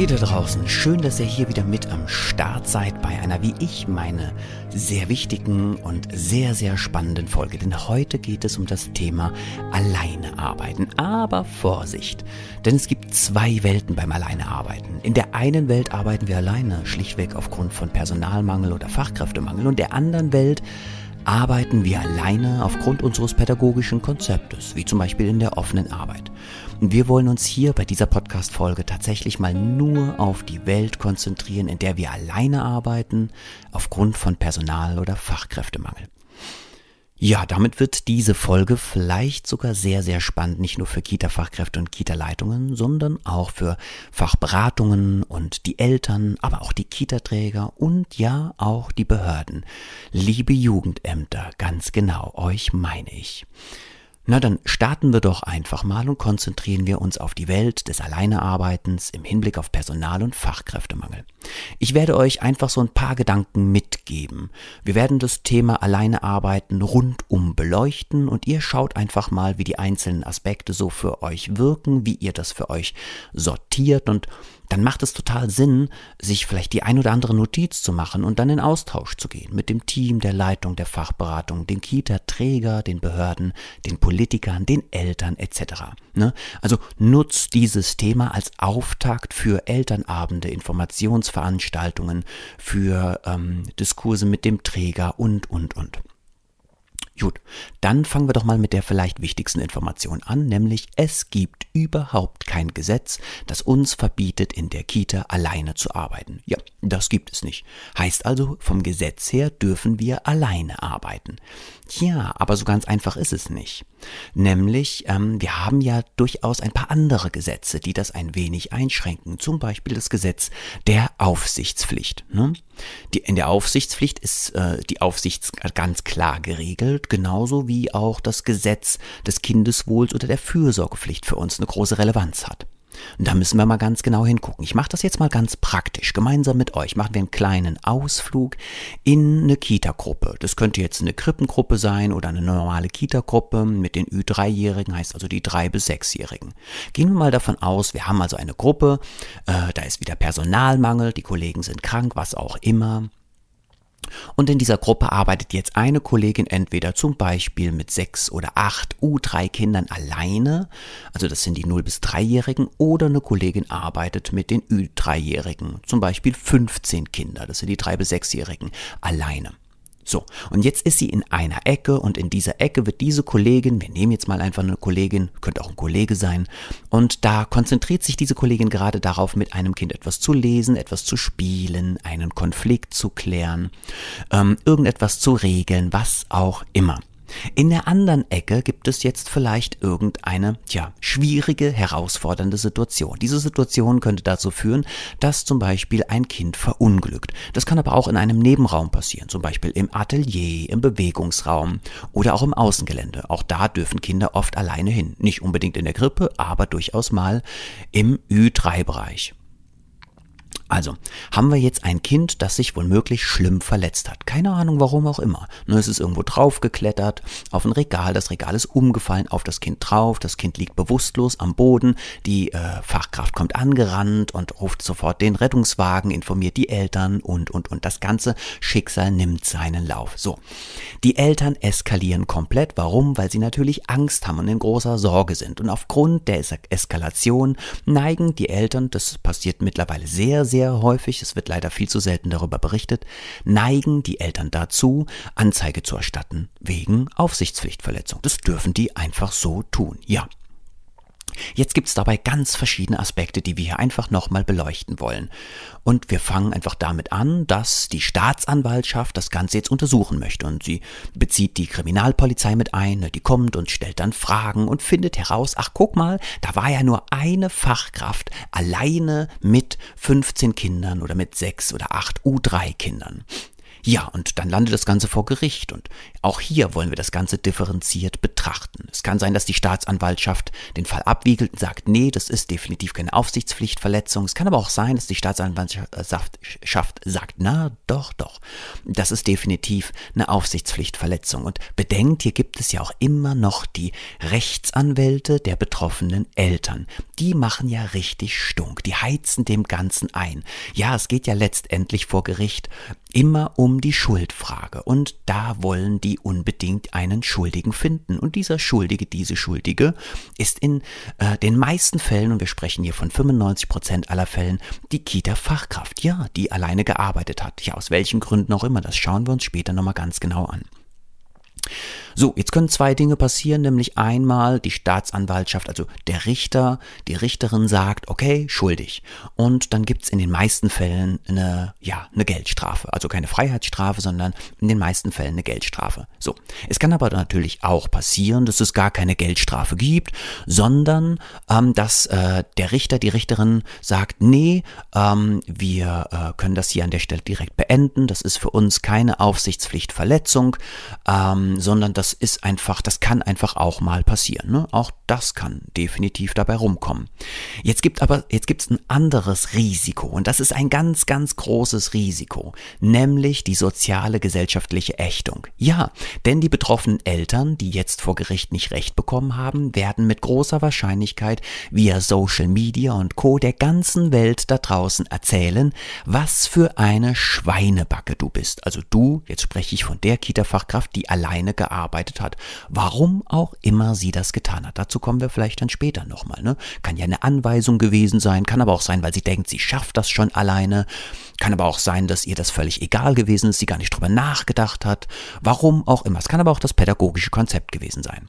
Hey da draußen, schön, dass ihr hier wieder mit am Start seid bei einer, wie ich meine, sehr wichtigen und sehr, sehr spannenden Folge. Denn heute geht es um das Thema Alleine arbeiten. Aber Vorsicht, denn es gibt zwei Welten beim Alleinearbeiten. In der einen Welt arbeiten wir alleine, schlichtweg aufgrund von Personalmangel oder Fachkräftemangel. Und der anderen Welt arbeiten wir alleine aufgrund unseres pädagogischen Konzeptes, wie zum Beispiel in der offenen Arbeit. Und wir wollen uns hier bei dieser Podcast-Folge tatsächlich mal nur auf die Welt konzentrieren, in der wir alleine arbeiten, aufgrund von Personal- oder Fachkräftemangel. Ja, damit wird diese Folge vielleicht sogar sehr, sehr spannend, nicht nur für Kita-Fachkräfte und Kita-Leitungen, sondern auch für Fachberatungen und die Eltern, aber auch die Kita-Träger und ja auch die Behörden. Liebe Jugendämter, ganz genau, euch meine ich. Na, dann starten wir doch einfach mal und konzentrieren wir uns auf die Welt des Alleinearbeitens im Hinblick auf Personal- und Fachkräftemangel. Ich werde euch einfach so ein paar Gedanken mitgeben. Wir werden das Thema Alleinearbeiten rundum beleuchten und ihr schaut einfach mal, wie die einzelnen Aspekte so für euch wirken, wie ihr das für euch sortiert und dann macht es total Sinn, sich vielleicht die ein oder andere Notiz zu machen und dann in Austausch zu gehen mit dem Team, der Leitung, der Fachberatung, den Kita-Träger, den Behörden, den Politikern, den Eltern etc. Ne? Also nutzt dieses Thema als Auftakt für Elternabende, Informationsveranstaltungen, für ähm, Diskurse mit dem Träger und, und, und. Gut, dann fangen wir doch mal mit der vielleicht wichtigsten Information an, nämlich es gibt überhaupt kein Gesetz, das uns verbietet, in der Kita alleine zu arbeiten. Ja, das gibt es nicht. Heißt also, vom Gesetz her dürfen wir alleine arbeiten. Tja, aber so ganz einfach ist es nicht. Nämlich, ähm, wir haben ja durchaus ein paar andere Gesetze, die das ein wenig einschränken. Zum Beispiel das Gesetz der Aufsichtspflicht. Ne? Die, in der Aufsichtspflicht ist äh, die Aufsicht ganz klar geregelt, genauso wie auch das Gesetz des Kindeswohls oder der Fürsorgepflicht für uns eine große Relevanz hat. Und da müssen wir mal ganz genau hingucken. Ich mache das jetzt mal ganz praktisch. Gemeinsam mit euch machen wir einen kleinen Ausflug in eine Kita-Gruppe. Das könnte jetzt eine Krippengruppe sein oder eine normale Kita-Gruppe mit den Ü3-Jährigen, heißt also die 3- bis 6-Jährigen. Gehen wir mal davon aus, wir haben also eine Gruppe, äh, da ist wieder Personalmangel, die Kollegen sind krank, was auch immer. Und in dieser Gruppe arbeitet jetzt eine Kollegin entweder zum Beispiel mit sechs oder acht U3-Kindern alleine, also das sind die 0- bis 3-Jährigen, oder eine Kollegin arbeitet mit den Ü3-Jährigen, zum Beispiel 15 Kinder, das sind die 3- bis 6-Jährigen, alleine. So, und jetzt ist sie in einer Ecke und in dieser Ecke wird diese Kollegin, wir nehmen jetzt mal einfach eine Kollegin, könnte auch ein Kollege sein, und da konzentriert sich diese Kollegin gerade darauf, mit einem Kind etwas zu lesen, etwas zu spielen, einen Konflikt zu klären, ähm, irgendetwas zu regeln, was auch immer. In der anderen Ecke gibt es jetzt vielleicht irgendeine, tja, schwierige, herausfordernde Situation. Diese Situation könnte dazu führen, dass zum Beispiel ein Kind verunglückt. Das kann aber auch in einem Nebenraum passieren, zum Beispiel im Atelier, im Bewegungsraum oder auch im Außengelände. Auch da dürfen Kinder oft alleine hin. Nicht unbedingt in der Grippe, aber durchaus mal im Ü3-Bereich. Also, haben wir jetzt ein Kind, das sich womöglich schlimm verletzt hat. Keine Ahnung, warum auch immer. Nur es ist irgendwo draufgeklettert, auf ein Regal, das Regal ist umgefallen auf das Kind drauf, das Kind liegt bewusstlos am Boden, die äh, Fachkraft kommt angerannt und ruft sofort den Rettungswagen, informiert die Eltern und, und, und. Das ganze Schicksal nimmt seinen Lauf. So. Die Eltern eskalieren komplett. Warum? Weil sie natürlich Angst haben und in großer Sorge sind. Und aufgrund der Eskalation neigen die Eltern, das passiert mittlerweile sehr, sehr sehr häufig, es wird leider viel zu selten darüber berichtet, neigen die Eltern dazu, Anzeige zu erstatten wegen Aufsichtspflichtverletzung. Das dürfen die einfach so tun. Ja, Jetzt gibt es dabei ganz verschiedene Aspekte, die wir hier einfach nochmal beleuchten wollen. Und wir fangen einfach damit an, dass die Staatsanwaltschaft das Ganze jetzt untersuchen möchte. Und sie bezieht die Kriminalpolizei mit ein, ne, die kommt und stellt dann Fragen und findet heraus, ach guck mal, da war ja nur eine Fachkraft alleine mit 15 Kindern oder mit sechs oder acht U3-Kindern. Ja, und dann landet das Ganze vor Gericht und auch hier wollen wir das Ganze differenziert betrachten. Es kann sein, dass die Staatsanwaltschaft den Fall abwiegelt und sagt, nee, das ist definitiv keine Aufsichtspflichtverletzung. Es kann aber auch sein, dass die Staatsanwaltschaft sagt, na, doch, doch, das ist definitiv eine Aufsichtspflichtverletzung. Und bedenkt, hier gibt es ja auch immer noch die Rechtsanwälte der betroffenen Eltern. Die machen ja richtig Stunk. Die heizen dem Ganzen ein. Ja, es geht ja letztendlich vor Gericht immer um die Schuldfrage. Und da wollen die unbedingt einen Schuldigen finden. Und dieser Schuldige, diese Schuldige, ist in äh, den meisten Fällen, und wir sprechen hier von 95 Prozent aller Fällen, die Kita-Fachkraft. Ja, die alleine gearbeitet hat. Ja, aus welchen Gründen auch immer. Das schauen wir uns später nochmal ganz genau an. So, jetzt können zwei Dinge passieren, nämlich einmal die Staatsanwaltschaft, also der Richter, die Richterin sagt, okay, schuldig. Und dann gibt's in den meisten Fällen eine, ja, eine Geldstrafe. Also keine Freiheitsstrafe, sondern in den meisten Fällen eine Geldstrafe. So, es kann aber natürlich auch passieren, dass es gar keine Geldstrafe gibt, sondern ähm, dass äh, der Richter, die Richterin sagt, nee, ähm, wir äh, können das hier an der Stelle direkt beenden. Das ist für uns keine Aufsichtspflichtverletzung, ähm, sondern das ist einfach, das kann einfach auch mal passieren. Ne? Auch das kann definitiv dabei rumkommen. Jetzt gibt aber, jetzt gibt es ein anderes Risiko und das ist ein ganz, ganz großes Risiko, nämlich die soziale gesellschaftliche Ächtung. Ja, denn die betroffenen Eltern, die jetzt vor Gericht nicht recht bekommen haben, werden mit großer Wahrscheinlichkeit via Social Media und Co. der ganzen Welt da draußen erzählen, was für eine Schweinebacke du bist. Also du, jetzt spreche ich von der Kita-Fachkraft, die alleine gearbeitet hat. Warum auch immer sie das getan hat. Dazu kommen wir vielleicht dann später nochmal. Ne? Kann ja eine Anweisung gewesen sein, kann aber auch sein, weil sie denkt, sie schafft das schon alleine. Kann aber auch sein, dass ihr das völlig egal gewesen ist, sie gar nicht drüber nachgedacht hat. Warum auch immer. Es kann aber auch das pädagogische Konzept gewesen sein.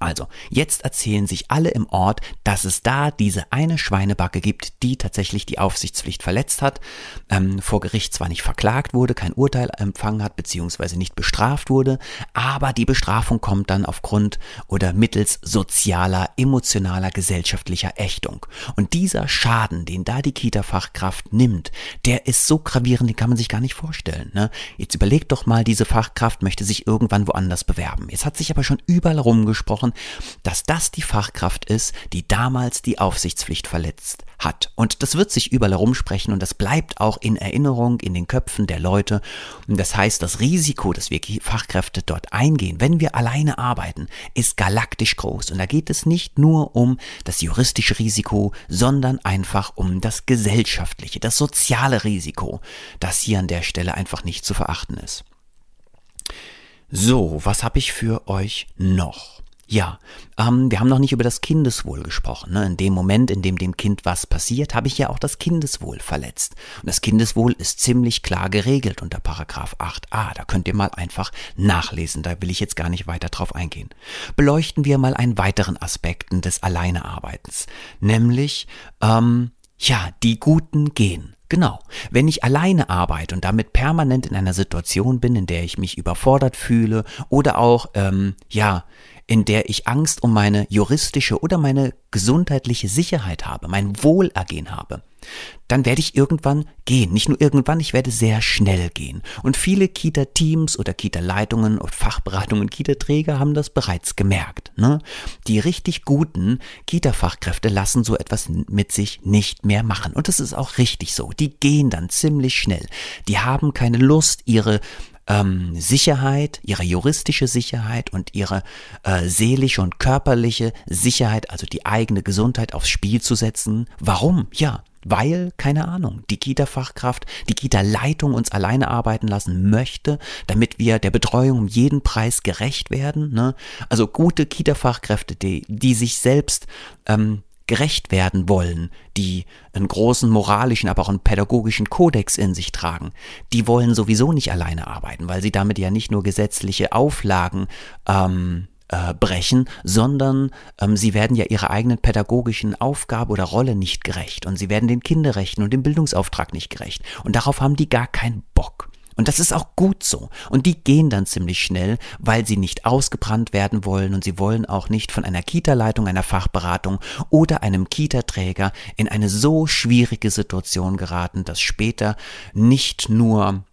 Also, jetzt erzählen sich alle im Ort, dass es da diese eine Schweinebacke gibt, die tatsächlich die Aufsichtspflicht verletzt hat, ähm, vor Gericht zwar nicht verklagt wurde, kein Urteil empfangen hat, beziehungsweise nicht bestraft wurde, aber die Bestrafung kommt dann aufgrund oder mittels sozialer, emotionaler, gesellschaftlicher Ächtung. Und dieser Schaden, den da die Kita-Fachkraft nimmt, der ist so gravierend, den kann man sich gar nicht vorstellen. Ne? Jetzt überlegt doch mal, diese Fachkraft möchte sich irgendwann woanders bewerben. Jetzt hat sich aber schon überall rumgesprochen, gesprochen, dass das die Fachkraft ist, die damals die Aufsichtspflicht verletzt hat. Und das wird sich überall herumsprechen und das bleibt auch in Erinnerung in den Köpfen der Leute. Und das heißt, das Risiko, dass wir Fachkräfte dort eingehen, wenn wir alleine arbeiten, ist galaktisch groß. Und da geht es nicht nur um das juristische Risiko, sondern einfach um das gesellschaftliche, das soziale Risiko, das hier an der Stelle einfach nicht zu verachten ist. So, was habe ich für euch noch? Ja, ähm, wir haben noch nicht über das Kindeswohl gesprochen. Ne? In dem Moment, in dem dem Kind was passiert, habe ich ja auch das Kindeswohl verletzt. Und das Kindeswohl ist ziemlich klar geregelt unter Paragraph 8a. Da könnt ihr mal einfach nachlesen. Da will ich jetzt gar nicht weiter drauf eingehen. Beleuchten wir mal einen weiteren Aspekten des Alleinearbeitens, nämlich ähm, ja die guten Gehen. Genau. Wenn ich alleine arbeite und damit permanent in einer Situation bin, in der ich mich überfordert fühle oder auch, ähm, ja, in der ich Angst um meine juristische oder meine gesundheitliche Sicherheit habe, mein Wohlergehen habe, dann werde ich irgendwann gehen. Nicht nur irgendwann, ich werde sehr schnell gehen. Und viele Kita-Teams oder Kita-Leitungen und Fachberatungen, Kita-Träger haben das bereits gemerkt. Ne? Die richtig guten Kita-Fachkräfte lassen so etwas mit sich nicht mehr machen. Und das ist auch richtig so. Die gehen dann ziemlich schnell. Die haben keine Lust, ihre ähm, Sicherheit, ihre juristische Sicherheit und ihre äh, seelische und körperliche Sicherheit, also die eigene Gesundheit aufs Spiel zu setzen. Warum? Ja, weil, keine Ahnung, die Kita-Fachkraft, die Kita-Leitung uns alleine arbeiten lassen möchte, damit wir der Betreuung um jeden Preis gerecht werden. Ne? Also gute Kita-Fachkräfte, die, die sich selbst ähm, gerecht werden wollen, die einen großen moralischen, aber auch einen pädagogischen Kodex in sich tragen, die wollen sowieso nicht alleine arbeiten, weil sie damit ja nicht nur gesetzliche Auflagen ähm, äh, brechen, sondern ähm, sie werden ja ihrer eigenen pädagogischen Aufgabe oder Rolle nicht gerecht und sie werden den Kinderrechten und dem Bildungsauftrag nicht gerecht. Und darauf haben die gar keinen Bock. Und das ist auch gut so. Und die gehen dann ziemlich schnell, weil sie nicht ausgebrannt werden wollen und sie wollen auch nicht von einer Kita-Leitung, einer Fachberatung oder einem Kita-Träger in eine so schwierige Situation geraten, dass später nicht nur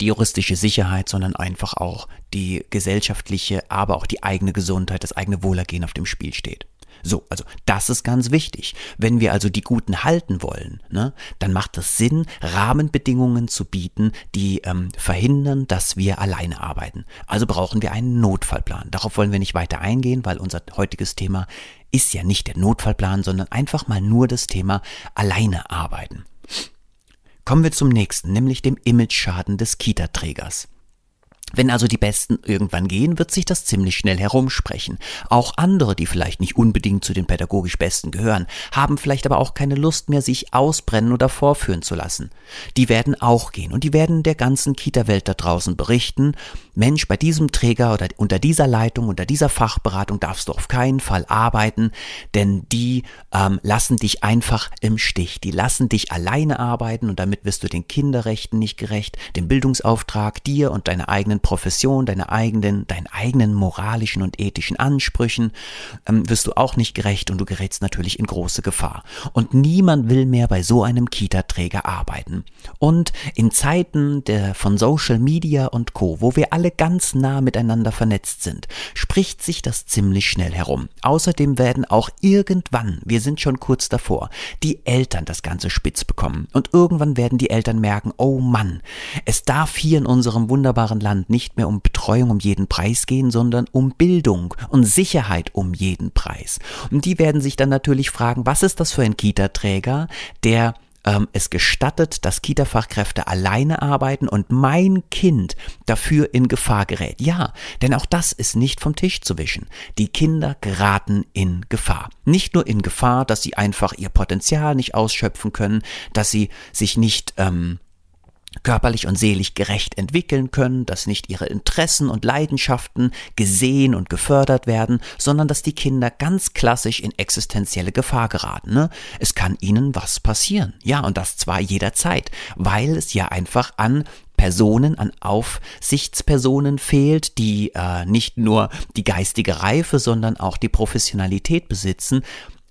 die juristische Sicherheit, sondern einfach auch die gesellschaftliche, aber auch die eigene Gesundheit, das eigene Wohlergehen auf dem Spiel steht. So, also das ist ganz wichtig. Wenn wir also die Guten halten wollen, ne, dann macht es Sinn, Rahmenbedingungen zu bieten, die ähm, verhindern, dass wir alleine arbeiten. Also brauchen wir einen Notfallplan. Darauf wollen wir nicht weiter eingehen, weil unser heutiges Thema ist ja nicht der Notfallplan, sondern einfach mal nur das Thema alleine arbeiten. Kommen wir zum nächsten, nämlich dem Imageschaden des Kita-Trägers. Wenn also die Besten irgendwann gehen, wird sich das ziemlich schnell herumsprechen. Auch andere, die vielleicht nicht unbedingt zu den pädagogisch Besten gehören, haben vielleicht aber auch keine Lust mehr, sich ausbrennen oder vorführen zu lassen. Die werden auch gehen und die werden der ganzen Kita-Welt da draußen berichten, Mensch, bei diesem Träger oder unter dieser Leitung, unter dieser Fachberatung darfst du auf keinen Fall arbeiten, denn die ähm, lassen dich einfach im Stich. Die lassen dich alleine arbeiten und damit wirst du den Kinderrechten nicht gerecht, dem Bildungsauftrag, dir und deiner eigenen Profession, deiner eigenen, deinen eigenen moralischen und ethischen Ansprüchen ähm, wirst du auch nicht gerecht und du gerätst natürlich in große Gefahr. Und niemand will mehr bei so einem Kita-Träger arbeiten. Und in Zeiten der, von Social Media und Co., wo wir alle alle ganz nah miteinander vernetzt sind, spricht sich das ziemlich schnell herum. Außerdem werden auch irgendwann, wir sind schon kurz davor, die Eltern das Ganze spitz bekommen. Und irgendwann werden die Eltern merken, oh Mann, es darf hier in unserem wunderbaren Land nicht mehr um Betreuung um jeden Preis gehen, sondern um Bildung und Sicherheit um jeden Preis. Und die werden sich dann natürlich fragen, was ist das für ein Kita-Träger, der ähm, es gestattet, dass Kita-Fachkräfte alleine arbeiten und mein Kind dafür in Gefahr gerät. Ja, denn auch das ist nicht vom Tisch zu wischen. Die Kinder geraten in Gefahr. Nicht nur in Gefahr, dass sie einfach ihr Potenzial nicht ausschöpfen können, dass sie sich nicht ähm, körperlich und seelisch gerecht entwickeln können, dass nicht ihre Interessen und Leidenschaften gesehen und gefördert werden, sondern dass die Kinder ganz klassisch in existenzielle Gefahr geraten. Ne? Es kann ihnen was passieren. Ja, und das zwar jederzeit, weil es ja einfach an Personen, an Aufsichtspersonen fehlt, die äh, nicht nur die geistige Reife, sondern auch die Professionalität besitzen,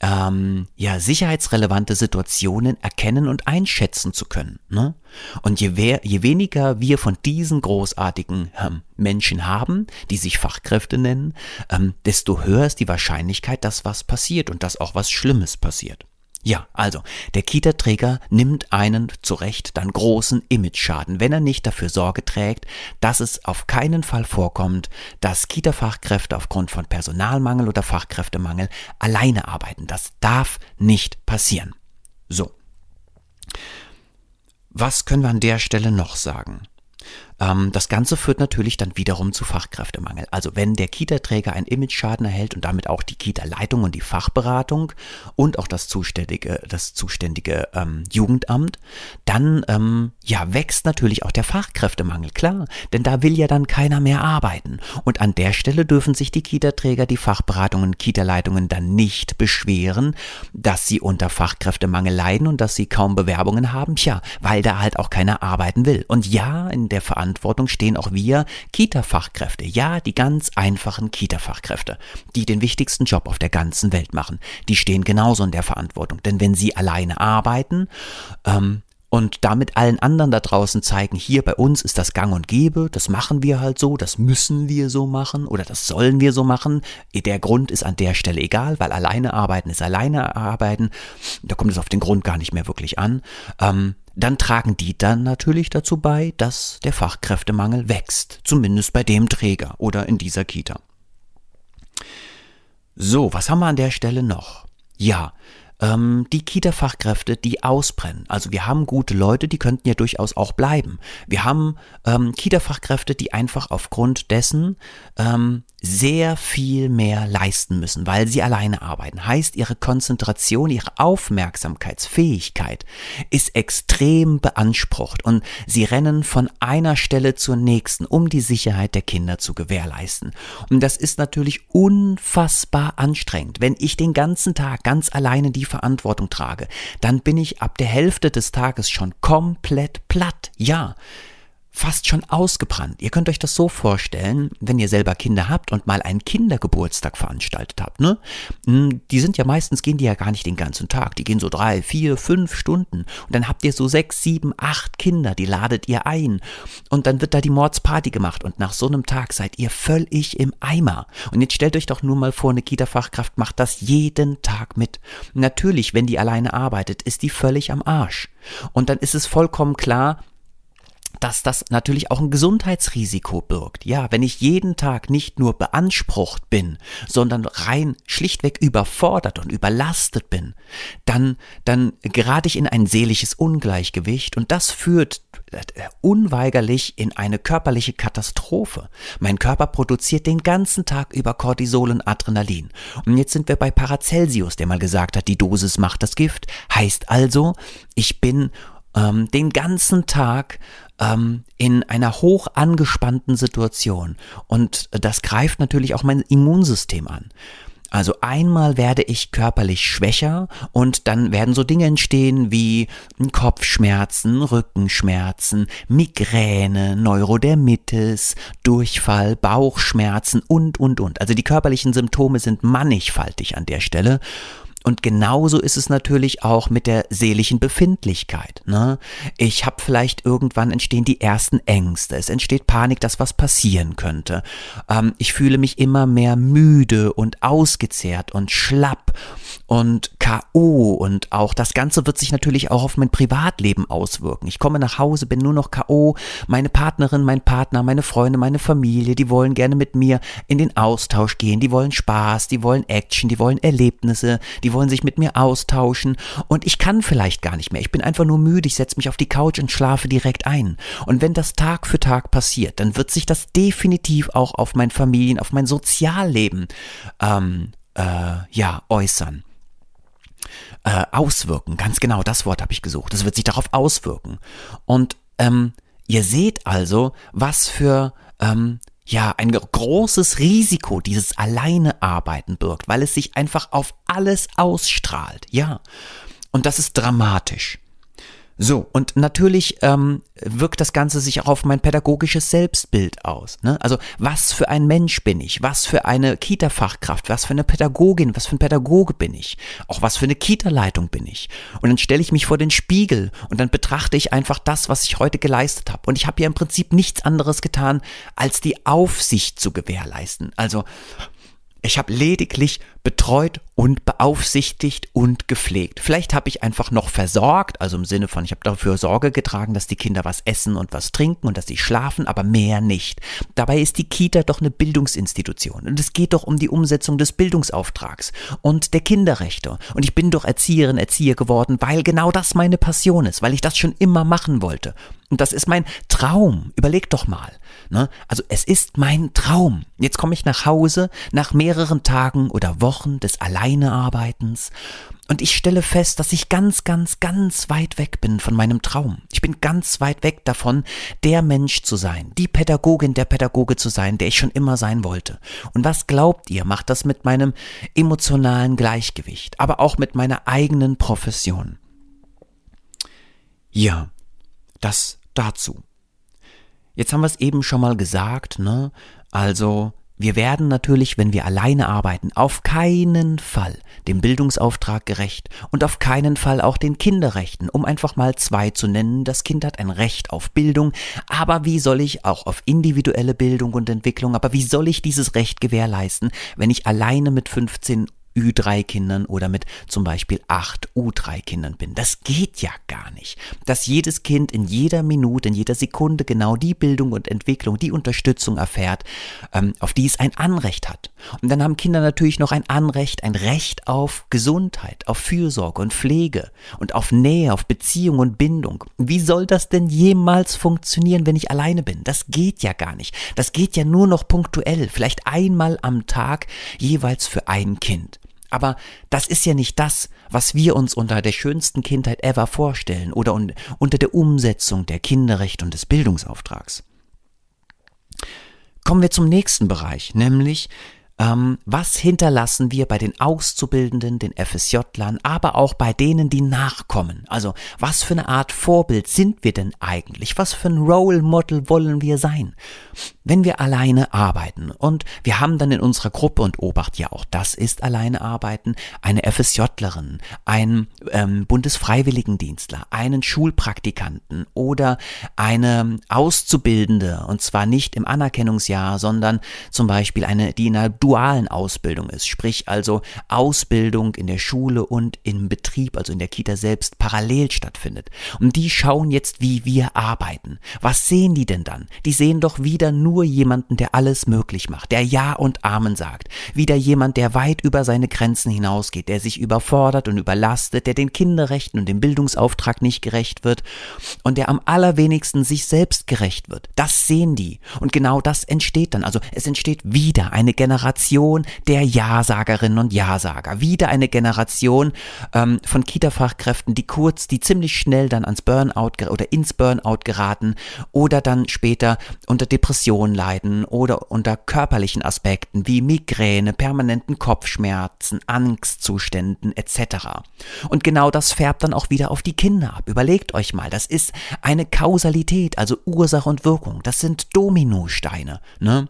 ähm, ja, sicherheitsrelevante Situationen erkennen und einschätzen zu können. Ne? Und je, wer, je weniger wir von diesen großartigen ähm, Menschen haben, die sich Fachkräfte nennen, ähm, desto höher ist die Wahrscheinlichkeit, dass was passiert und dass auch was Schlimmes passiert. Ja, also, der Kita-Träger nimmt einen zu Recht dann großen Imageschaden, wenn er nicht dafür Sorge trägt, dass es auf keinen Fall vorkommt, dass Kita-Fachkräfte aufgrund von Personalmangel oder Fachkräftemangel alleine arbeiten. Das darf nicht passieren. So. Was können wir an der Stelle noch sagen? Ähm, das Ganze führt natürlich dann wiederum zu Fachkräftemangel. Also wenn der Kita-Träger einen Imageschaden erhält und damit auch die Kita-Leitung und die Fachberatung und auch das zuständige, das zuständige ähm, Jugendamt, dann ähm, ja wächst natürlich auch der Fachkräftemangel, klar, denn da will ja dann keiner mehr arbeiten. Und an der Stelle dürfen sich die Kita-Träger, die Fachberatungen, Kita-Leitungen dann nicht beschweren, dass sie unter Fachkräftemangel leiden und dass sie kaum Bewerbungen haben, tja, weil da halt auch keiner arbeiten will. Und ja, in der Verantwortung Verantwortung stehen auch wir Kita-Fachkräfte, ja, die ganz einfachen Kita-Fachkräfte, die den wichtigsten Job auf der ganzen Welt machen. Die stehen genauso in der Verantwortung, denn wenn sie alleine arbeiten, ähm, und damit allen anderen da draußen zeigen, hier bei uns ist das gang und gäbe, das machen wir halt so, das müssen wir so machen oder das sollen wir so machen. Der Grund ist an der Stelle egal, weil alleine arbeiten ist alleine arbeiten. Da kommt es auf den Grund gar nicht mehr wirklich an. Ähm, dann tragen die dann natürlich dazu bei, dass der Fachkräftemangel wächst, zumindest bei dem Träger oder in dieser Kita. So, was haben wir an der Stelle noch? Ja, ähm, die Kita-Fachkräfte, die ausbrennen. Also wir haben gute Leute, die könnten ja durchaus auch bleiben. Wir haben ähm, Kita-Fachkräfte, die einfach aufgrund dessen ähm, sehr viel mehr leisten müssen, weil sie alleine arbeiten. Heißt, ihre Konzentration, ihre Aufmerksamkeitsfähigkeit ist extrem beansprucht und sie rennen von einer Stelle zur nächsten, um die Sicherheit der Kinder zu gewährleisten. Und das ist natürlich unfassbar anstrengend. Wenn ich den ganzen Tag ganz alleine die Verantwortung trage, dann bin ich ab der Hälfte des Tages schon komplett platt. Ja. Fast schon ausgebrannt. Ihr könnt euch das so vorstellen, wenn ihr selber Kinder habt und mal einen Kindergeburtstag veranstaltet habt, ne? Hm, die sind ja meistens, gehen die ja gar nicht den ganzen Tag. Die gehen so drei, vier, fünf Stunden. Und dann habt ihr so sechs, sieben, acht Kinder, die ladet ihr ein. Und dann wird da die Mordsparty gemacht. Und nach so einem Tag seid ihr völlig im Eimer. Und jetzt stellt euch doch nur mal vor, eine Kita-Fachkraft macht das jeden Tag mit. Natürlich, wenn die alleine arbeitet, ist die völlig am Arsch. Und dann ist es vollkommen klar, dass das natürlich auch ein Gesundheitsrisiko birgt. Ja, wenn ich jeden Tag nicht nur beansprucht bin, sondern rein schlichtweg überfordert und überlastet bin, dann, dann gerate ich in ein seelisches Ungleichgewicht und das führt äh, unweigerlich in eine körperliche Katastrophe. Mein Körper produziert den ganzen Tag über Cortisol und Adrenalin. Und jetzt sind wir bei Paracelsius, der mal gesagt hat, die Dosis macht das Gift. Heißt also, ich bin ähm, den ganzen Tag ähm, in einer hoch angespannten Situation. Und das greift natürlich auch mein Immunsystem an. Also einmal werde ich körperlich schwächer und dann werden so Dinge entstehen wie Kopfschmerzen, Rückenschmerzen, Migräne, Neurodermitis, Durchfall, Bauchschmerzen und, und, und. Also die körperlichen Symptome sind mannigfaltig an der Stelle und genauso ist es natürlich auch mit der seelischen Befindlichkeit. Ne? Ich habe vielleicht irgendwann entstehen die ersten Ängste, es entsteht Panik, dass was passieren könnte. Ähm, ich fühle mich immer mehr müde und ausgezehrt und schlapp und KO und auch das Ganze wird sich natürlich auch auf mein Privatleben auswirken. Ich komme nach Hause, bin nur noch KO, meine Partnerin, mein Partner, meine Freunde, meine Familie, die wollen gerne mit mir in den Austausch gehen, die wollen Spaß, die wollen Action, die wollen Erlebnisse, die wollen sich mit mir austauschen und ich kann vielleicht gar nicht mehr. Ich bin einfach nur müde, ich setze mich auf die Couch und schlafe direkt ein. Und wenn das Tag für Tag passiert, dann wird sich das definitiv auch auf mein Familien, auf mein Sozialleben ähm, äh, ja äußern äh, auswirken. Ganz genau, das Wort habe ich gesucht. Das wird sich darauf auswirken. Und ähm, ihr seht also, was für ähm, ja, ein großes Risiko dieses Alleinearbeiten birgt, weil es sich einfach auf alles ausstrahlt, ja. Und das ist dramatisch. So, und natürlich ähm, wirkt das Ganze sich auch auf mein pädagogisches Selbstbild aus. Ne? Also, was für ein Mensch bin ich? Was für eine Kita-Fachkraft? Was für eine Pädagogin? Was für ein Pädagoge bin ich? Auch was für eine Kita-Leitung bin ich? Und dann stelle ich mich vor den Spiegel und dann betrachte ich einfach das, was ich heute geleistet habe. Und ich habe ja im Prinzip nichts anderes getan, als die Aufsicht zu gewährleisten. Also, ich habe lediglich betreut und beaufsichtigt und gepflegt. Vielleicht habe ich einfach noch versorgt, also im Sinne von, ich habe dafür Sorge getragen, dass die Kinder was essen und was trinken und dass sie schlafen, aber mehr nicht. Dabei ist die Kita doch eine Bildungsinstitution und es geht doch um die Umsetzung des Bildungsauftrags und der Kinderrechte. Und ich bin doch Erzieherin, Erzieher geworden, weil genau das meine Passion ist, weil ich das schon immer machen wollte. Und das ist mein Traum. Überleg doch mal. Ne? Also es ist mein Traum. Jetzt komme ich nach Hause nach mehreren Tagen oder Wochen des Alleinearbeitens und ich stelle fest, dass ich ganz, ganz, ganz weit weg bin von meinem Traum. Ich bin ganz weit weg davon, der Mensch zu sein, die Pädagogin, der Pädagoge zu sein, der ich schon immer sein wollte. Und was glaubt ihr, macht das mit meinem emotionalen Gleichgewicht, aber auch mit meiner eigenen Profession? Ja, das dazu. Jetzt haben wir es eben schon mal gesagt, ne? Also, wir werden natürlich, wenn wir alleine arbeiten, auf keinen Fall dem Bildungsauftrag gerecht und auf keinen Fall auch den Kinderrechten, um einfach mal zwei zu nennen. Das Kind hat ein Recht auf Bildung, aber wie soll ich auch auf individuelle Bildung und Entwicklung, aber wie soll ich dieses Recht gewährleisten, wenn ich alleine mit 15 Ü3-Kindern oder mit zum Beispiel 8 U3-Kindern bin. Das geht ja gar nicht. Dass jedes Kind in jeder Minute, in jeder Sekunde genau die Bildung und Entwicklung, die Unterstützung erfährt, ähm, auf die es ein Anrecht hat. Und dann haben Kinder natürlich noch ein Anrecht, ein Recht auf Gesundheit, auf Fürsorge und Pflege und auf Nähe, auf Beziehung und Bindung. Wie soll das denn jemals funktionieren, wenn ich alleine bin? Das geht ja gar nicht. Das geht ja nur noch punktuell, vielleicht einmal am Tag jeweils für ein Kind. Aber das ist ja nicht das, was wir uns unter der schönsten Kindheit ever vorstellen oder unter der Umsetzung der Kinderrechte und des Bildungsauftrags. Kommen wir zum nächsten Bereich, nämlich ähm, was hinterlassen wir bei den Auszubildenden, den FSJlern, aber auch bei denen, die nachkommen? Also was für eine Art Vorbild sind wir denn eigentlich? Was für ein Role Model wollen wir sein? Wenn wir alleine arbeiten und wir haben dann in unserer Gruppe und Obacht, ja auch das ist alleine arbeiten, eine FSJlerin, einen ähm, Bundesfreiwilligendienstler, einen Schulpraktikanten oder eine Auszubildende und zwar nicht im Anerkennungsjahr, sondern zum Beispiel eine, die in einer dualen Ausbildung ist, sprich also Ausbildung in der Schule und im Betrieb, also in der Kita selbst parallel stattfindet. Und die schauen jetzt, wie wir arbeiten. Was sehen die denn dann? Die sehen doch wieder nur jemanden, der alles möglich macht, der Ja und Amen sagt. Wieder jemand, der weit über seine Grenzen hinausgeht, der sich überfordert und überlastet, der den Kinderrechten und dem Bildungsauftrag nicht gerecht wird und der am allerwenigsten sich selbst gerecht wird. Das sehen die. Und genau das entsteht dann. Also es entsteht wieder eine Generation der Ja-Sagerinnen und Ja-Sager. Wieder eine Generation ähm, von Kita-Fachkräften, die kurz, die ziemlich schnell dann ans Burnout oder ins Burnout geraten oder dann später unter Depressionen Depression leiden oder unter körperlichen Aspekten wie Migräne, permanenten Kopfschmerzen, Angstzuständen etc. Und genau das färbt dann auch wieder auf die Kinder ab. Überlegt euch mal, das ist eine Kausalität, also Ursache und Wirkung. Das sind Dominosteine. Ne?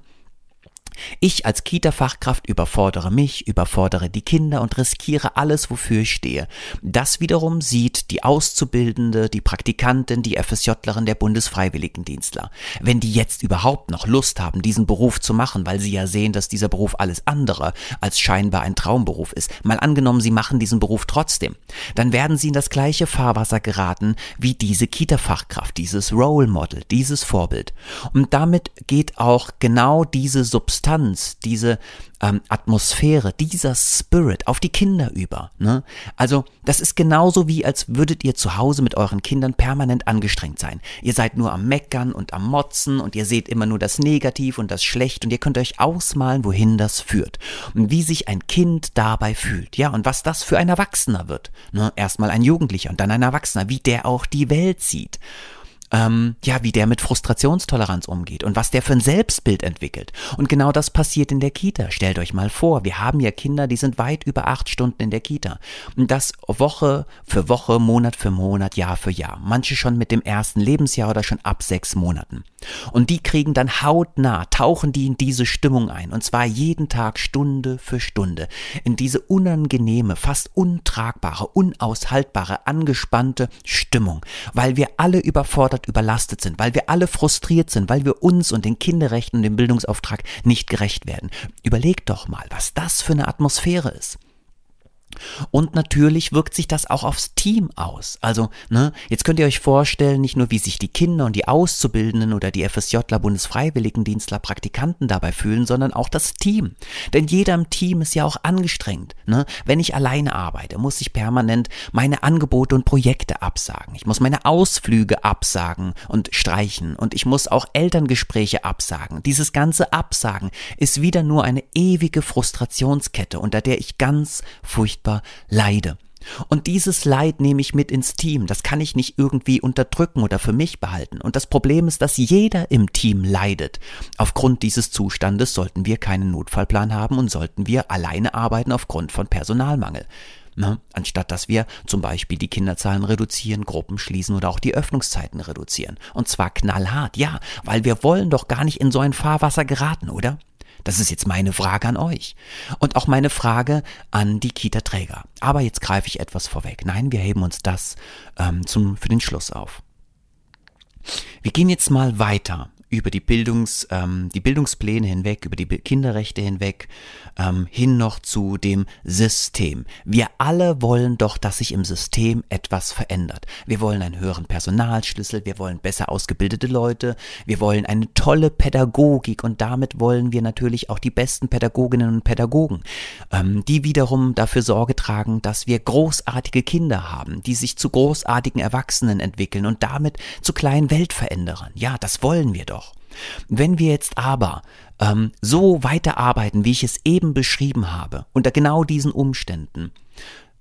Ich als Kita-Fachkraft überfordere mich, überfordere die Kinder und riskiere alles, wofür ich stehe. Das wiederum sieht die Auszubildende, die Praktikantin, die FSJlerin der Bundesfreiwilligendienstler. Wenn die jetzt überhaupt noch Lust haben, diesen Beruf zu machen, weil sie ja sehen, dass dieser Beruf alles andere als scheinbar ein Traumberuf ist, mal angenommen, sie machen diesen Beruf trotzdem, dann werden sie in das gleiche Fahrwasser geraten wie diese Kita-Fachkraft, dieses Role Model, dieses Vorbild. Und damit geht auch genau diese Substanz Substanz, diese ähm, Atmosphäre, dieser Spirit auf die Kinder über. Ne? Also das ist genauso wie, als würdet ihr zu Hause mit euren Kindern permanent angestrengt sein. Ihr seid nur am Meckern und am Motzen und ihr seht immer nur das Negativ und das Schlecht und ihr könnt euch ausmalen, wohin das führt und wie sich ein Kind dabei fühlt. Ja, und was das für ein Erwachsener wird. Ne? Erstmal ein Jugendlicher und dann ein Erwachsener, wie der auch die Welt sieht ähm, ja, wie der mit Frustrationstoleranz umgeht und was der für ein Selbstbild entwickelt. Und genau das passiert in der Kita. Stellt euch mal vor, wir haben ja Kinder, die sind weit über acht Stunden in der Kita. Und das Woche für Woche, Monat für Monat, Jahr für Jahr. Manche schon mit dem ersten Lebensjahr oder schon ab sechs Monaten. Und die kriegen dann hautnah, tauchen die in diese Stimmung ein. Und zwar jeden Tag Stunde für Stunde. In diese unangenehme, fast untragbare, unaushaltbare, angespannte Stimmung. Weil wir alle überfordert überlastet sind, weil wir alle frustriert sind, weil wir uns und den Kinderrechten und dem Bildungsauftrag nicht gerecht werden. Überlegt doch mal, was das für eine Atmosphäre ist. Und natürlich wirkt sich das auch aufs Team aus. Also, ne, jetzt könnt ihr euch vorstellen, nicht nur wie sich die Kinder und die Auszubildenden oder die FSJler, Bundesfreiwilligendienstler, Praktikanten dabei fühlen, sondern auch das Team. Denn jeder im Team ist ja auch angestrengt. Ne? Wenn ich alleine arbeite, muss ich permanent meine Angebote und Projekte absagen. Ich muss meine Ausflüge absagen und streichen. Und ich muss auch Elterngespräche absagen. Dieses ganze Absagen ist wieder nur eine ewige Frustrationskette, unter der ich ganz furchtbar furchtbar leide. Und dieses Leid nehme ich mit ins Team. Das kann ich nicht irgendwie unterdrücken oder für mich behalten. Und das Problem ist, dass jeder im Team leidet. Aufgrund dieses Zustandes sollten wir keinen Notfallplan haben und sollten wir alleine arbeiten aufgrund von Personalmangel. Ne? Anstatt dass wir zum Beispiel die Kinderzahlen reduzieren, Gruppen schließen oder auch die Öffnungszeiten reduzieren. Und zwar knallhart, ja, weil wir wollen doch gar nicht in so ein Fahrwasser geraten, oder? Das ist jetzt meine Frage an euch. Und auch meine Frage an die Kita-Träger. Aber jetzt greife ich etwas vorweg. Nein, wir heben uns das ähm, zum, für den Schluss auf. Wir gehen jetzt mal weiter über die Bildungs, ähm, die Bildungspläne hinweg, über die Kinderrechte hinweg, ähm, hin noch zu dem System. Wir alle wollen doch, dass sich im System etwas verändert. Wir wollen einen höheren Personalschlüssel, wir wollen besser ausgebildete Leute, wir wollen eine tolle Pädagogik und damit wollen wir natürlich auch die besten Pädagoginnen und Pädagogen, ähm, die wiederum dafür Sorge tragen, dass wir großartige Kinder haben, die sich zu großartigen Erwachsenen entwickeln und damit zu kleinen Weltveränderern. Ja, das wollen wir doch. Wenn wir jetzt aber ähm, so weiterarbeiten, wie ich es eben beschrieben habe, unter genau diesen Umständen,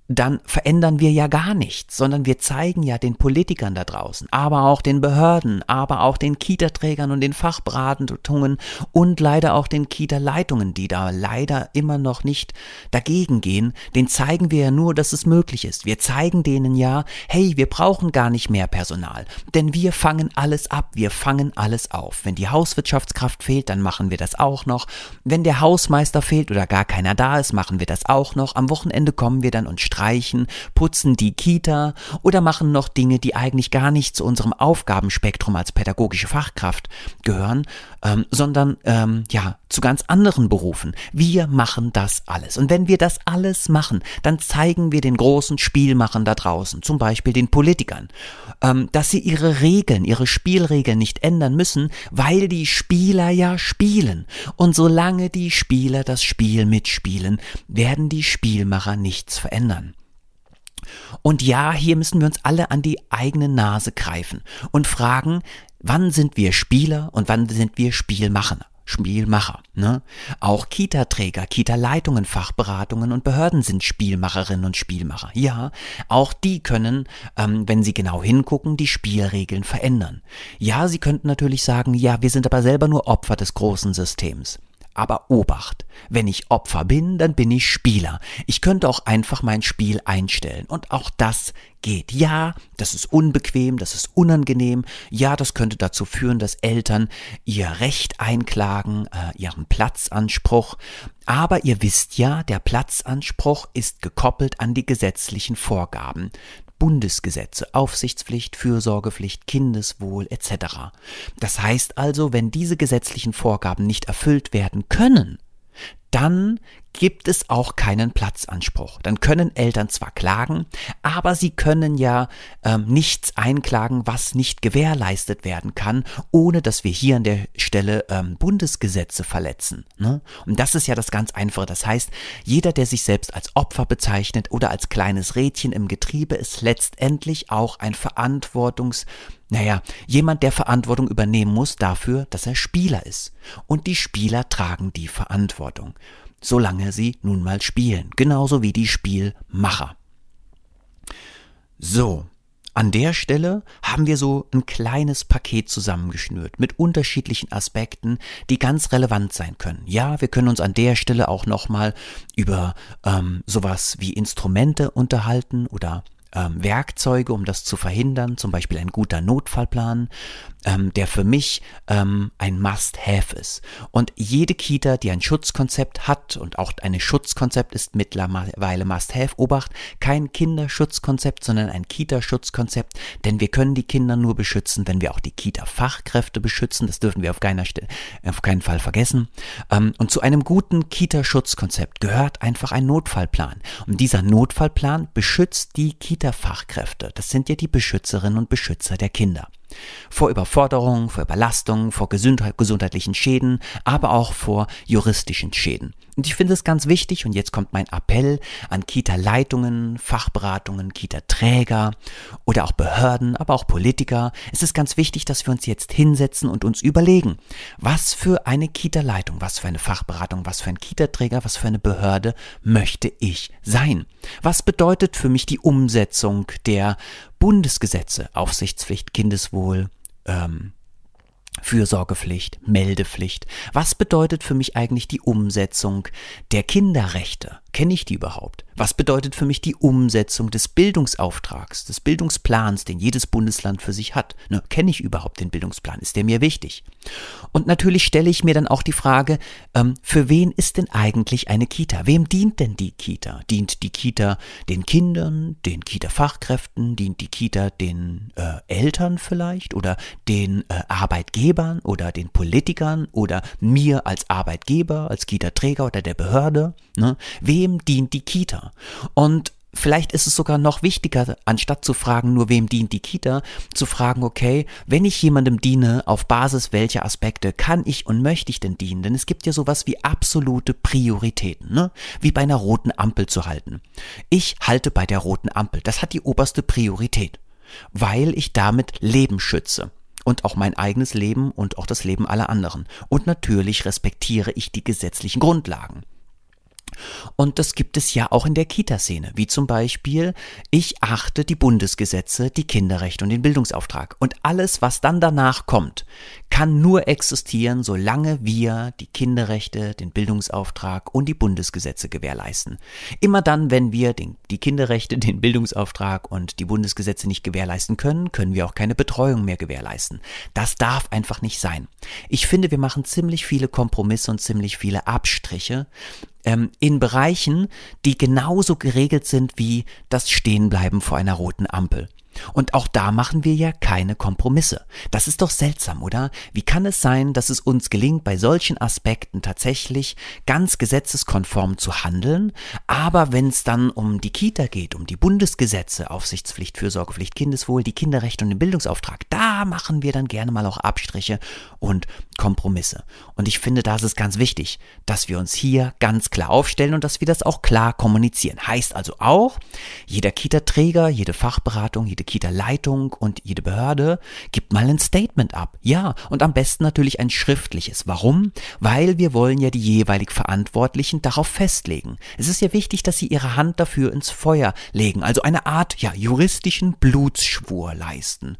dann verändern wir ja gar nichts, sondern wir zeigen ja den Politikern da draußen, aber auch den Behörden, aber auch den Kita-Trägern und den Fachberatungen und leider auch den Kita-Leitungen, die da leider immer noch nicht dagegen gehen, den zeigen wir ja nur, dass es möglich ist. Wir zeigen denen ja, hey, wir brauchen gar nicht mehr Personal, denn wir fangen alles ab, wir fangen alles auf. Wenn die Hauswirtschaftskraft fehlt, dann machen wir das auch noch. Wenn der Hausmeister fehlt oder gar keiner da ist, machen wir das auch noch. Am Wochenende kommen wir dann und streichen, putzen die Kita oder machen noch Dinge, die eigentlich gar nicht zu unserem Aufgabenspektrum als pädagogische Fachkraft gehören, ähm, sondern ähm, ja zu ganz anderen Berufen. Wir machen das alles. Und wenn wir das alles machen, dann zeigen wir den großen Spielmachern da draußen, zum Beispiel den Politikern, ähm, dass sie ihre Regeln, ihre Spielregeln nicht ändern müssen, weil die Spieler ja spielen. Und solange die Spieler das Spiel mitspielen, werden die Spielmacher nichts verändern. Und ja, hier müssen wir uns alle an die eigene Nase greifen und fragen, wann sind wir Spieler und wann sind wir Spielmacher? Spielmacher. Ne? Auch Kita-Träger, Kita-Leitungen, Fachberatungen und Behörden sind Spielmacherinnen und Spielmacher. Ja, auch die können, ähm, wenn sie genau hingucken, die Spielregeln verändern. Ja, sie könnten natürlich sagen, ja, wir sind aber selber nur Opfer des großen Systems. Aber Obacht, wenn ich Opfer bin, dann bin ich Spieler. Ich könnte auch einfach mein Spiel einstellen. Und auch das geht. Ja, das ist unbequem, das ist unangenehm. Ja, das könnte dazu führen, dass Eltern ihr Recht einklagen, äh, ihren Platzanspruch. Aber ihr wisst ja, der Platzanspruch ist gekoppelt an die gesetzlichen Vorgaben. Bundesgesetze, Aufsichtspflicht, Fürsorgepflicht, Kindeswohl etc. Das heißt also, wenn diese gesetzlichen Vorgaben nicht erfüllt werden können, dann gibt es auch keinen Platzanspruch. Dann können Eltern zwar klagen, aber sie können ja ähm, nichts einklagen, was nicht gewährleistet werden kann, ohne dass wir hier an der Stelle ähm, Bundesgesetze verletzen. Ne? Und das ist ja das ganz Einfache. Das heißt, jeder, der sich selbst als Opfer bezeichnet oder als kleines Rädchen im Getriebe, ist letztendlich auch ein Verantwortungs naja, jemand, der Verantwortung übernehmen muss dafür, dass er Spieler ist. Und die Spieler tragen die Verantwortung, solange sie nun mal spielen, genauso wie die Spielmacher. So, an der Stelle haben wir so ein kleines Paket zusammengeschnürt mit unterschiedlichen Aspekten, die ganz relevant sein können. Ja, wir können uns an der Stelle auch nochmal über ähm, sowas wie Instrumente unterhalten oder ähm, Werkzeuge, um das zu verhindern, zum Beispiel ein guter Notfallplan, ähm, der für mich ähm, ein Must-Have ist. Und jede Kita, die ein Schutzkonzept hat und auch ein Schutzkonzept ist mittlerweile Must-Have, Obacht, kein Kinderschutzkonzept, sondern ein Kita-Schutzkonzept, denn wir können die Kinder nur beschützen, wenn wir auch die Kita-Fachkräfte beschützen. Das dürfen wir auf, keiner auf keinen Fall vergessen. Ähm, und zu einem guten Kita-Schutzkonzept gehört einfach ein Notfallplan. Und dieser Notfallplan beschützt die Kita-Fachkräfte. Das sind ja die Beschützerinnen und Beschützer der Kinder. Vor Überforderung, vor Überlastung, vor gesundheitlichen Schäden, aber auch vor juristischen Schäden. Und ich finde es ganz wichtig, und jetzt kommt mein Appell an Kita-Leitungen, Fachberatungen, Kita-Träger oder auch Behörden, aber auch Politiker. Es ist ganz wichtig, dass wir uns jetzt hinsetzen und uns überlegen, was für eine Kita-Leitung, was für eine Fachberatung, was für ein Kita-Träger, was für eine Behörde möchte ich sein? Was bedeutet für mich die Umsetzung der Bundesgesetze, Aufsichtspflicht, Kindeswohl, ähm, Fürsorgepflicht, Meldepflicht. Was bedeutet für mich eigentlich die Umsetzung der Kinderrechte? Kenne ich die überhaupt? Was bedeutet für mich die Umsetzung des Bildungsauftrags, des Bildungsplans, den jedes Bundesland für sich hat? Ne, Kenne ich überhaupt den Bildungsplan? Ist der mir wichtig? Und natürlich stelle ich mir dann auch die Frage, ähm, für wen ist denn eigentlich eine Kita? Wem dient denn die Kita? Dient die Kita den Kindern, den Kita-Fachkräften? Dient die Kita den äh, Eltern vielleicht? Oder den äh, Arbeitgebern oder den Politikern? Oder mir als Arbeitgeber, als Kita-Träger oder der Behörde? Ne? Wem wem dient die Kita? Und Vielleicht ist es sogar noch wichtiger, anstatt zu fragen, nur wem dient die Kita, zu fragen, okay, wenn ich jemandem diene, auf Basis welcher Aspekte kann ich und möchte ich denn dienen? Denn es gibt ja sowas wie absolute Prioritäten, ne? Wie bei einer roten Ampel zu halten. Ich halte bei der roten Ampel. Das hat die oberste Priorität. Weil ich damit Leben schütze. Und auch mein eigenes Leben und auch das Leben aller anderen. Und natürlich respektiere ich die gesetzlichen Grundlagen. Und das gibt es ja auch in der Kita-Szene, wie zum Beispiel, ich achte die Bundesgesetze, die Kinderrechte und den Bildungsauftrag. Und alles, was dann danach kommt, kann nur existieren, solange wir die Kinderrechte, den Bildungsauftrag und die Bundesgesetze gewährleisten. Immer dann, wenn wir den, die Kinderrechte, den Bildungsauftrag und die Bundesgesetze nicht gewährleisten können, können wir auch keine Betreuung mehr gewährleisten. Das darf einfach nicht sein. Ich finde, wir machen ziemlich viele Kompromisse und ziemlich viele Abstriche ähm, in Bereichen, die genauso geregelt sind wie das Stehenbleiben vor einer roten Ampel. Und auch da machen wir ja keine Kompromisse. Das ist doch seltsam, oder? Wie kann es sein, dass es uns gelingt, bei solchen Aspekten tatsächlich ganz gesetzeskonform zu handeln, aber wenn es dann um die Kita geht, um die Bundesgesetze, Aufsichtspflicht, Fürsorgepflicht, Kindeswohl, die Kinderrechte und den Bildungsauftrag, machen wir dann gerne mal auch Abstriche und Kompromisse. Und ich finde, da ist ganz wichtig, dass wir uns hier ganz klar aufstellen und dass wir das auch klar kommunizieren. Heißt also auch, jeder Kita-Träger, jede Fachberatung, jede Kita-Leitung und jede Behörde gibt mal ein Statement ab. Ja, und am besten natürlich ein schriftliches. Warum? Weil wir wollen ja die jeweilig Verantwortlichen darauf festlegen. Es ist ja wichtig, dass sie ihre Hand dafür ins Feuer legen, also eine Art, ja, juristischen Blutsschwur leisten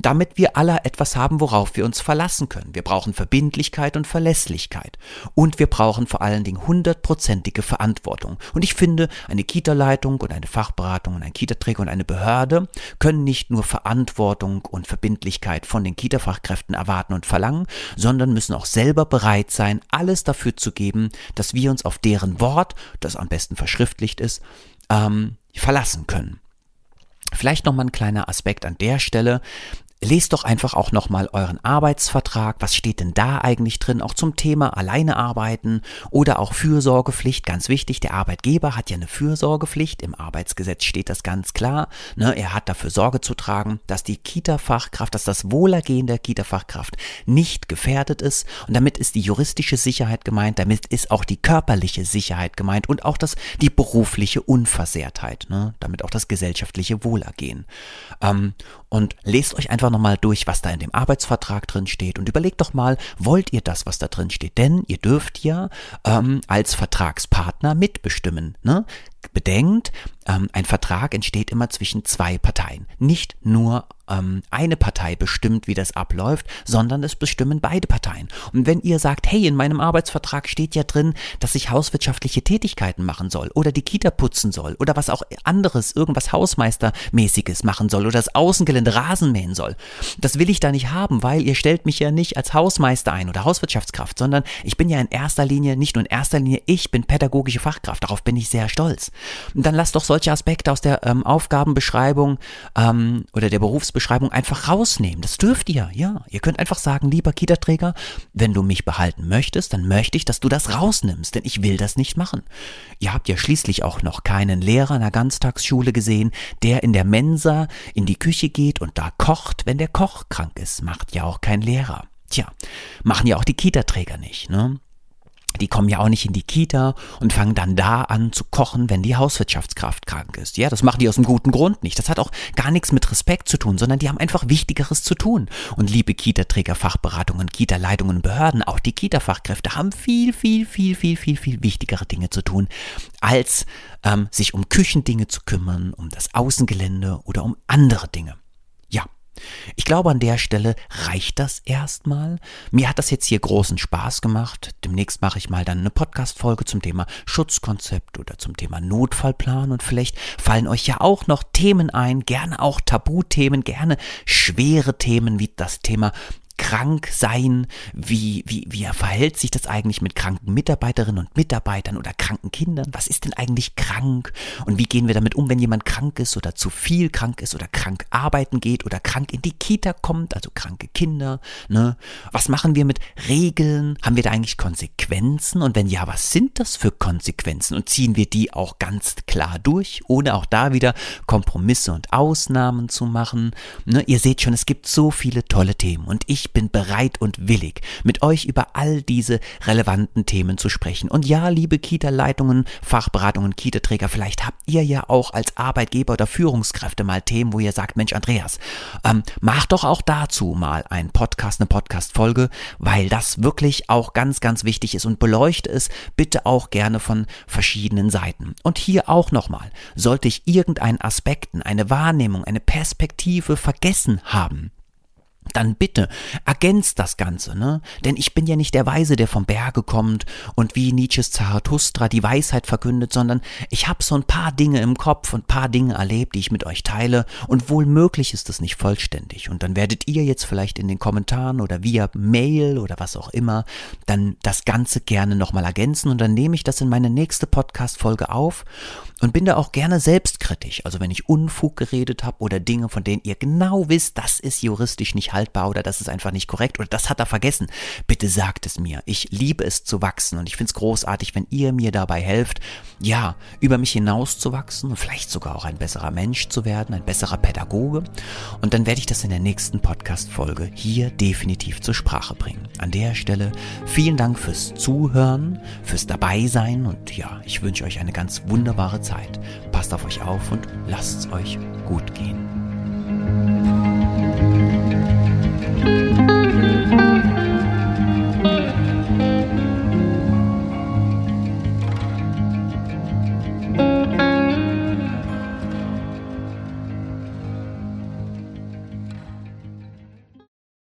damit wir alle etwas haben, worauf wir uns verlassen können. Wir brauchen Verbindlichkeit und Verlässlichkeit. Und wir brauchen vor allen Dingen hundertprozentige Verantwortung. Und ich finde, eine Kita-Leitung und eine Fachberatung und ein Kita-Träger und eine Behörde können nicht nur Verantwortung und Verbindlichkeit von den Kita-Fachkräften erwarten und verlangen, sondern müssen auch selber bereit sein, alles dafür zu geben, dass wir uns auf deren Wort, das am besten verschriftlicht ist, ähm, verlassen können. Vielleicht noch mal ein kleiner Aspekt an der Stelle lest doch einfach auch nochmal euren Arbeitsvertrag. Was steht denn da eigentlich drin? Auch zum Thema alleine arbeiten oder auch Fürsorgepflicht. Ganz wichtig, der Arbeitgeber hat ja eine Fürsorgepflicht. Im Arbeitsgesetz steht das ganz klar. Ne? Er hat dafür Sorge zu tragen, dass die Kita-Fachkraft, dass das Wohlergehen der Kita-Fachkraft nicht gefährdet ist. Und damit ist die juristische Sicherheit gemeint, damit ist auch die körperliche Sicherheit gemeint und auch das, die berufliche Unversehrtheit. Ne? Damit auch das gesellschaftliche Wohlergehen. Ähm, und lest euch einfach nochmal durch, was da in dem Arbeitsvertrag drin steht und überlegt doch mal, wollt ihr das, was da drin steht? Denn ihr dürft ja ähm, als Vertragspartner mitbestimmen. Ne? Bedenkt, ähm, ein Vertrag entsteht immer zwischen zwei Parteien. Nicht nur ähm, eine Partei bestimmt, wie das abläuft, sondern es bestimmen beide Parteien. Und wenn ihr sagt, hey, in meinem Arbeitsvertrag steht ja drin, dass ich hauswirtschaftliche Tätigkeiten machen soll oder die Kita putzen soll oder was auch anderes, irgendwas Hausmeistermäßiges machen soll oder das Außengelände Rasen mähen soll. Das will ich da nicht haben, weil ihr stellt mich ja nicht als Hausmeister ein oder Hauswirtschaftskraft, sondern ich bin ja in erster Linie, nicht nur in erster Linie, ich bin pädagogische Fachkraft. Darauf bin ich sehr stolz. Und dann lasst doch solche Aspekte aus der ähm, Aufgabenbeschreibung ähm, oder der Berufsbeschreibung einfach rausnehmen. Das dürft ihr, ja. Ihr könnt einfach sagen, lieber Kita-Träger, wenn du mich behalten möchtest, dann möchte ich, dass du das rausnimmst, denn ich will das nicht machen. Ihr habt ja schließlich auch noch keinen Lehrer in einer Ganztagsschule gesehen, der in der Mensa in die Küche geht und da kocht, wenn der Koch krank ist. Macht ja auch kein Lehrer. Tja, machen ja auch die Kita-Träger nicht, ne? Die kommen ja auch nicht in die Kita und fangen dann da an zu kochen, wenn die Hauswirtschaftskraft krank ist. Ja, das machen die aus einem guten Grund nicht. Das hat auch gar nichts mit Respekt zu tun, sondern die haben einfach Wichtigeres zu tun. Und liebe Kita-Träger, Fachberatungen, Kita-Leitungen, Behörden, auch die Kita-Fachkräfte haben viel, viel, viel, viel, viel, viel wichtigere Dinge zu tun, als ähm, sich um Küchendinge zu kümmern, um das Außengelände oder um andere Dinge. Ich glaube, an der Stelle reicht das erstmal. Mir hat das jetzt hier großen Spaß gemacht. Demnächst mache ich mal dann eine Podcast-Folge zum Thema Schutzkonzept oder zum Thema Notfallplan und vielleicht fallen euch ja auch noch Themen ein, gerne auch Tabuthemen, gerne schwere Themen wie das Thema krank sein? Wie, wie, wie verhält sich das eigentlich mit kranken Mitarbeiterinnen und Mitarbeitern oder kranken Kindern? Was ist denn eigentlich krank? Und wie gehen wir damit um, wenn jemand krank ist oder zu viel krank ist oder krank arbeiten geht oder krank in die Kita kommt, also kranke Kinder? Ne? Was machen wir mit Regeln? Haben wir da eigentlich Konsequenzen? Und wenn ja, was sind das für Konsequenzen? Und ziehen wir die auch ganz klar durch, ohne auch da wieder Kompromisse und Ausnahmen zu machen? Ne? Ihr seht schon, es gibt so viele tolle Themen und ich ich bin bereit und willig, mit euch über all diese relevanten Themen zu sprechen. Und ja, liebe Kita-Leitungen, Fachberatungen, Kita-Träger, vielleicht habt ihr ja auch als Arbeitgeber oder Führungskräfte mal Themen, wo ihr sagt, Mensch, Andreas, ähm, mach doch auch dazu mal einen Podcast, eine Podcast-Folge, weil das wirklich auch ganz, ganz wichtig ist und beleuchte es bitte auch gerne von verschiedenen Seiten. Und hier auch nochmal, sollte ich irgendeinen Aspekten, eine Wahrnehmung, eine Perspektive vergessen haben, dann bitte ergänzt das Ganze, ne? Denn ich bin ja nicht der Weise, der vom Berge kommt und wie Nietzsches Zarathustra die Weisheit verkündet, sondern ich habe so ein paar Dinge im Kopf und paar Dinge erlebt, die ich mit euch teile und wohl möglich ist es nicht vollständig. Und dann werdet ihr jetzt vielleicht in den Kommentaren oder via Mail oder was auch immer dann das Ganze gerne nochmal ergänzen und dann nehme ich das in meine nächste Podcast-Folge auf und bin da auch gerne selbstkritisch. Also wenn ich Unfug geredet habe oder Dinge, von denen ihr genau wisst, das ist juristisch haltbar oder das ist einfach nicht korrekt oder das hat er vergessen, bitte sagt es mir. Ich liebe es zu wachsen und ich finde es großartig, wenn ihr mir dabei helft, ja, über mich hinaus zu wachsen und vielleicht sogar auch ein besserer Mensch zu werden, ein besserer Pädagoge. Und dann werde ich das in der nächsten Podcast-Folge hier definitiv zur Sprache bringen. An der Stelle vielen Dank fürs Zuhören, fürs Dabeisein und ja, ich wünsche euch eine ganz wunderbare Zeit. Passt auf euch auf und lasst es euch gut gehen.